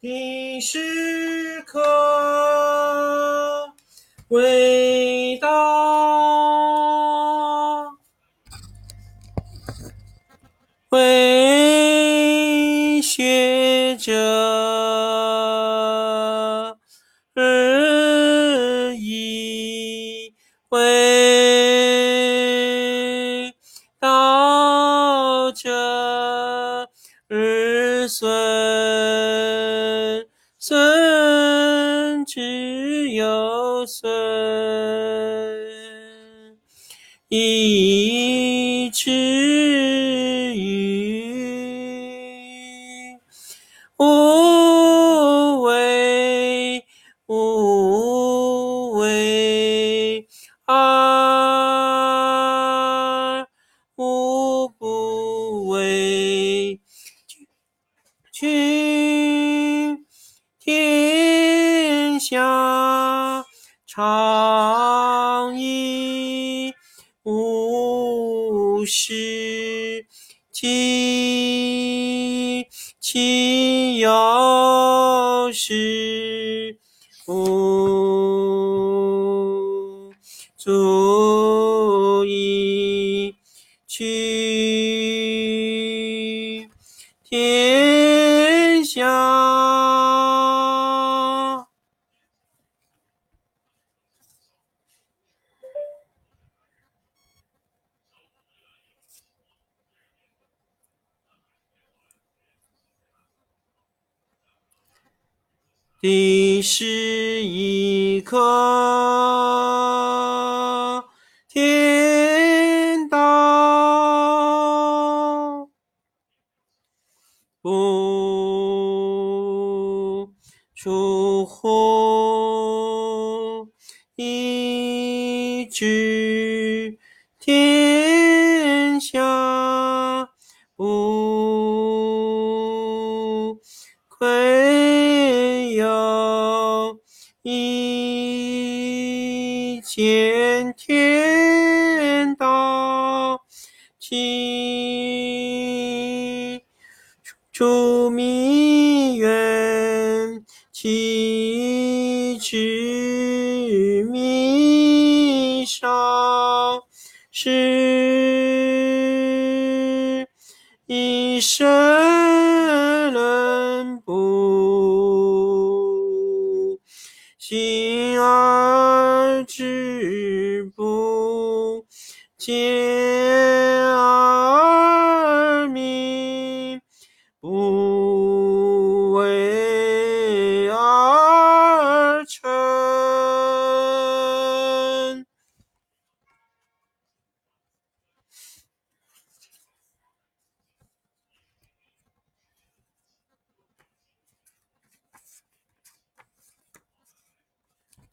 的时刻，伟大，为学者而已，为生一只鱼无为无为啊不是，亲亲要是不足以去天下。第十一课，天道不出乎以知一见天道，其出弥远，其知弥少，是以身而知不见。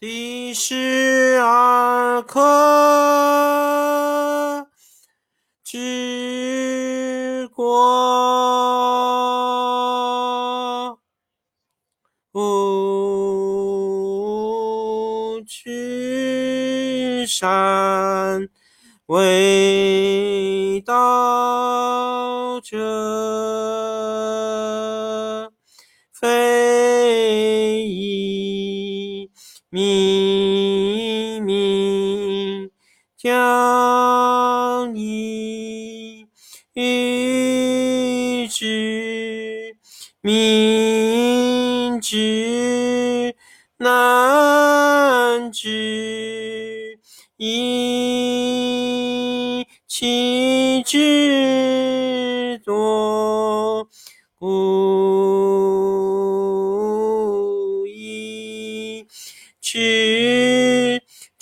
第十二课，治国不取善，为道者，以明，将以愚之，民之难知，以其知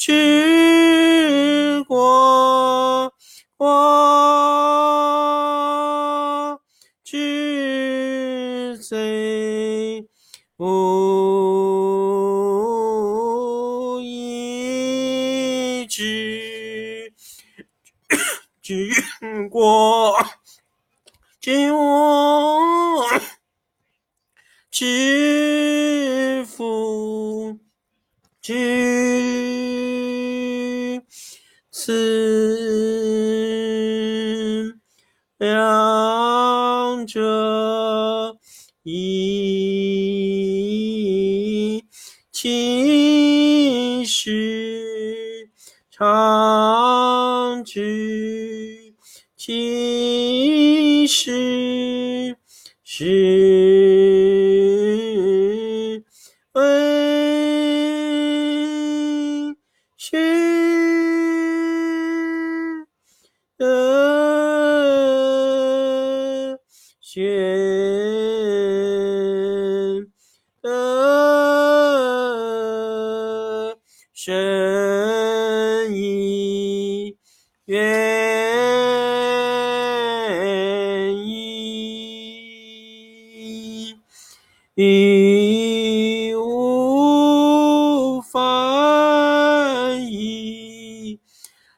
治国，国之贼，无以治治国，治我，治福。知两者，一其实常知，其实是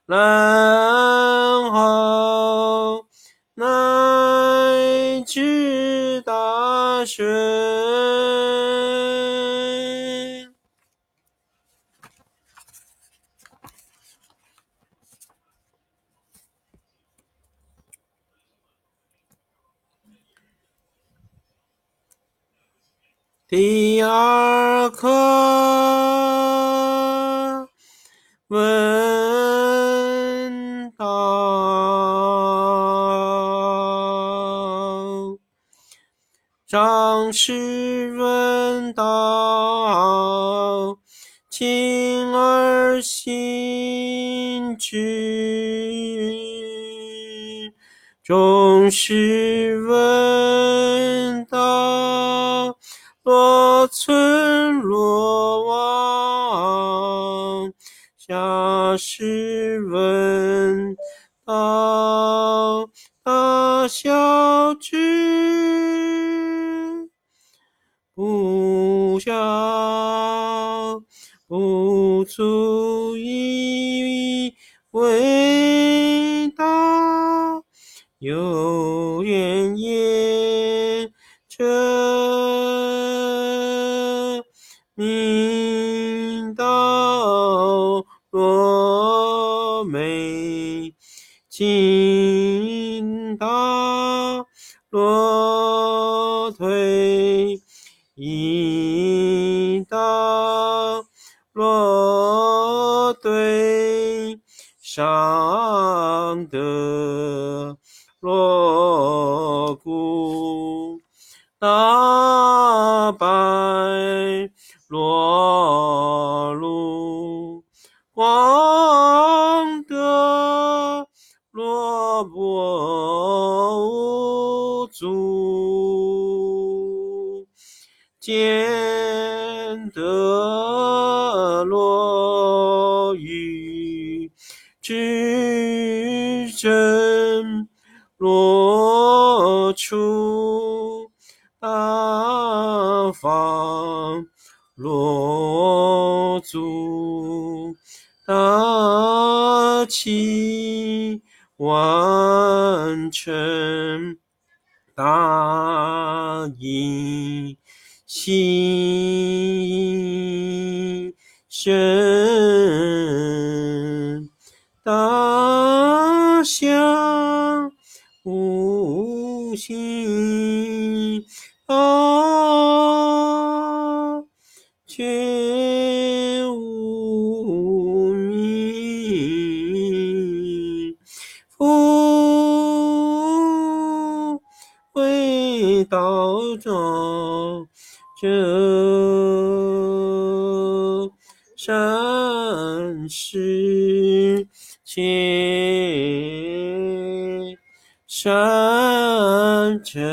然后乃至大顺。第二课上师问道，亲而信之。众师问道，若存若亡。下师问道，大小知，不小不足以为道，有缘也者，明道若昧，尽王德若波无足，见得若愚，知真罗出，大方若足，大器晚成，大义心深，大象无心为道中者，善事且善成。